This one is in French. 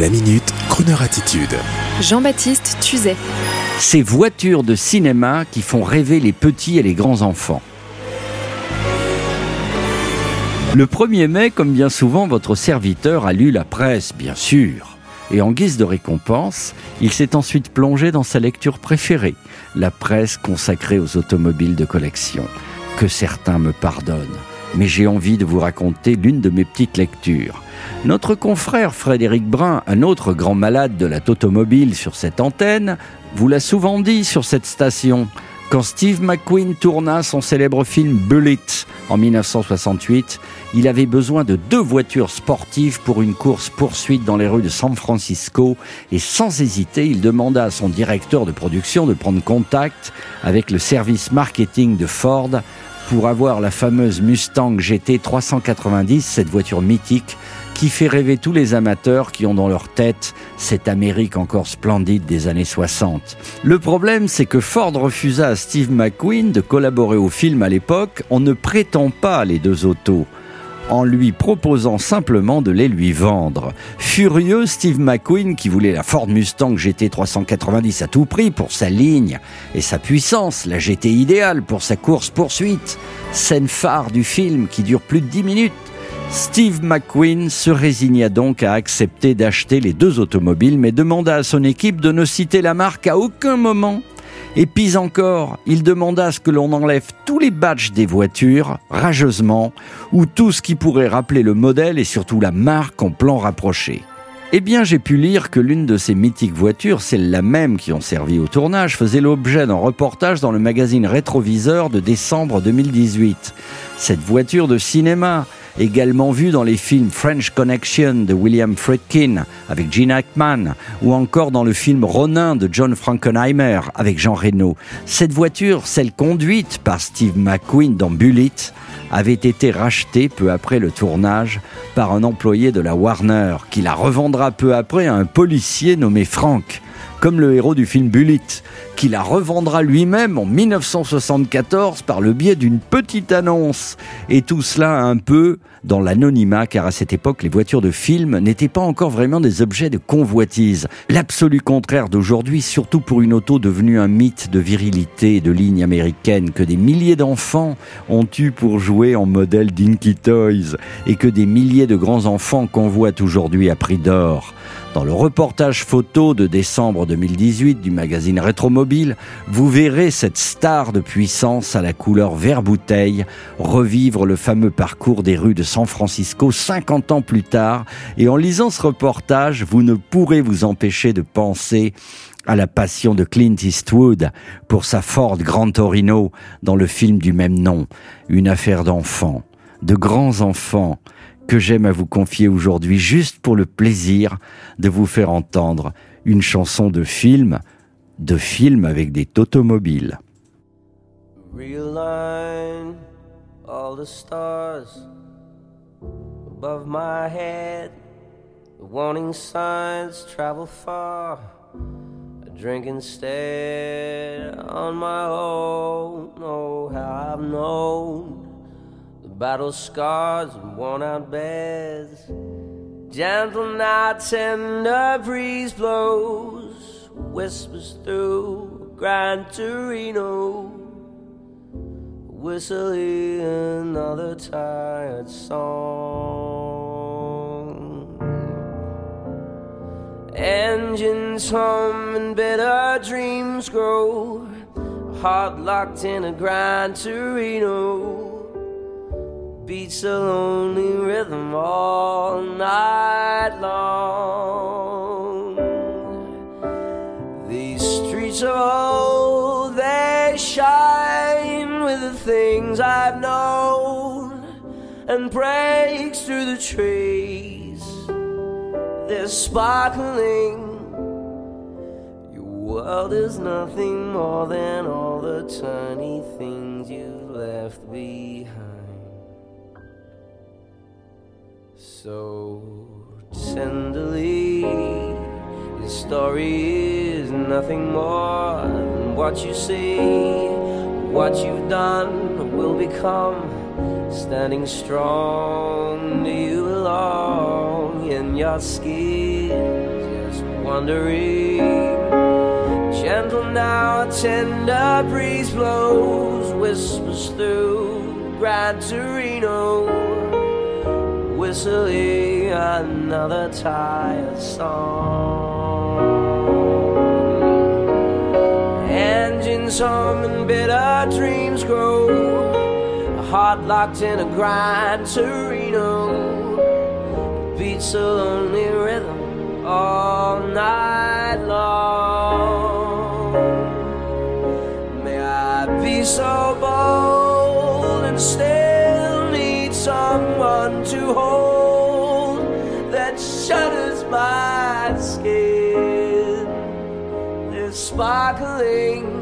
La minute, Kroneur attitude. Jean-Baptiste Tuzet. Ces voitures de cinéma qui font rêver les petits et les grands enfants. Le 1er mai, comme bien souvent, votre serviteur a lu la presse, bien sûr. Et en guise de récompense, il s'est ensuite plongé dans sa lecture préférée, la presse consacrée aux automobiles de collection. Que certains me pardonnent, mais j'ai envie de vous raconter l'une de mes petites lectures. Notre confrère Frédéric Brun, un autre grand malade de la automobile sur cette antenne, vous l'a souvent dit sur cette station. Quand Steve McQueen tourna son célèbre film Bullet en 1968, il avait besoin de deux voitures sportives pour une course-poursuite dans les rues de San Francisco et sans hésiter, il demanda à son directeur de production de prendre contact avec le service marketing de Ford pour avoir la fameuse Mustang GT 390, cette voiture mythique qui fait rêver tous les amateurs qui ont dans leur tête cette Amérique encore splendide des années 60. Le problème, c'est que Ford refusa à Steve McQueen de collaborer au film à l'époque en ne prêtant pas les deux autos en lui proposant simplement de les lui vendre. Furieux, Steve McQueen, qui voulait la Ford Mustang GT 390 à tout prix pour sa ligne et sa puissance, la GT idéale pour sa course-poursuite, scène phare du film qui dure plus de 10 minutes, Steve McQueen se résigna donc à accepter d'acheter les deux automobiles, mais demanda à son équipe de ne citer la marque à aucun moment. Et pis encore, il demanda à ce que l'on enlève tous les badges des voitures, rageusement, ou tout ce qui pourrait rappeler le modèle et surtout la marque en plan rapproché. Eh bien, j'ai pu lire que l'une de ces mythiques voitures, celle-là même qui ont servi au tournage, faisait l'objet d'un reportage dans le magazine Rétroviseur de décembre 2018. Cette voiture de cinéma, également vu dans les films French Connection de William Friedkin avec Gene Hackman ou encore dans le film Ronin de John Frankenheimer avec Jean Reno. Cette voiture, celle conduite par Steve McQueen dans Bullet, avait été rachetée peu après le tournage par un employé de la Warner qui la revendra peu après à un policier nommé Frank comme le héros du film Bullet, qui la revendra lui-même en 1974 par le biais d'une petite annonce. Et tout cela un peu dans l'anonymat, car à cette époque, les voitures de film n'étaient pas encore vraiment des objets de convoitise. L'absolu contraire d'aujourd'hui, surtout pour une auto devenue un mythe de virilité et de ligne américaine que des milliers d'enfants ont eu pour jouer en modèle Dinky Toys et que des milliers de grands enfants convoitent aujourd'hui à prix d'or. Dans le reportage photo de décembre 2018 du magazine Rétromobile, vous verrez cette star de puissance à la couleur vert bouteille revivre le fameux parcours des rues de San Francisco 50 ans plus tard. Et en lisant ce reportage, vous ne pourrez vous empêcher de penser à la passion de Clint Eastwood pour sa Ford Grand Torino dans le film du même nom. Une affaire d'enfants, de grands enfants que j'aime à vous confier aujourd'hui juste pour le plaisir de vous faire entendre une chanson de film, de film avec des automobiles. Above my head. The warning signs travel far. I drink instead on my own. Oh, how I've known the battle scars and worn out beds. Gentle night, tender breeze blows, whispers through Gran Torino. Whistling another tired song. Engines hum and better dreams grow. Heart locked in a grind Torino beats a lonely rhythm all night long. These streets of things I've known and breaks through the trees. They're sparkling. Your world is nothing more than all the tiny things you've left behind. so tenderly. Your story is nothing more than what you see, what you've done will become standing strong. You belong in your skin? Just wondering. Gentle now, a tender breeze blows, whispers through Gran Torino, whistling another tired song. Hum and bitter dreams grow, a heart locked in a Gran Torino, beats a lonely rhythm all night long. May I be so bold and still need someone to hold that shudders my skin. This sparkling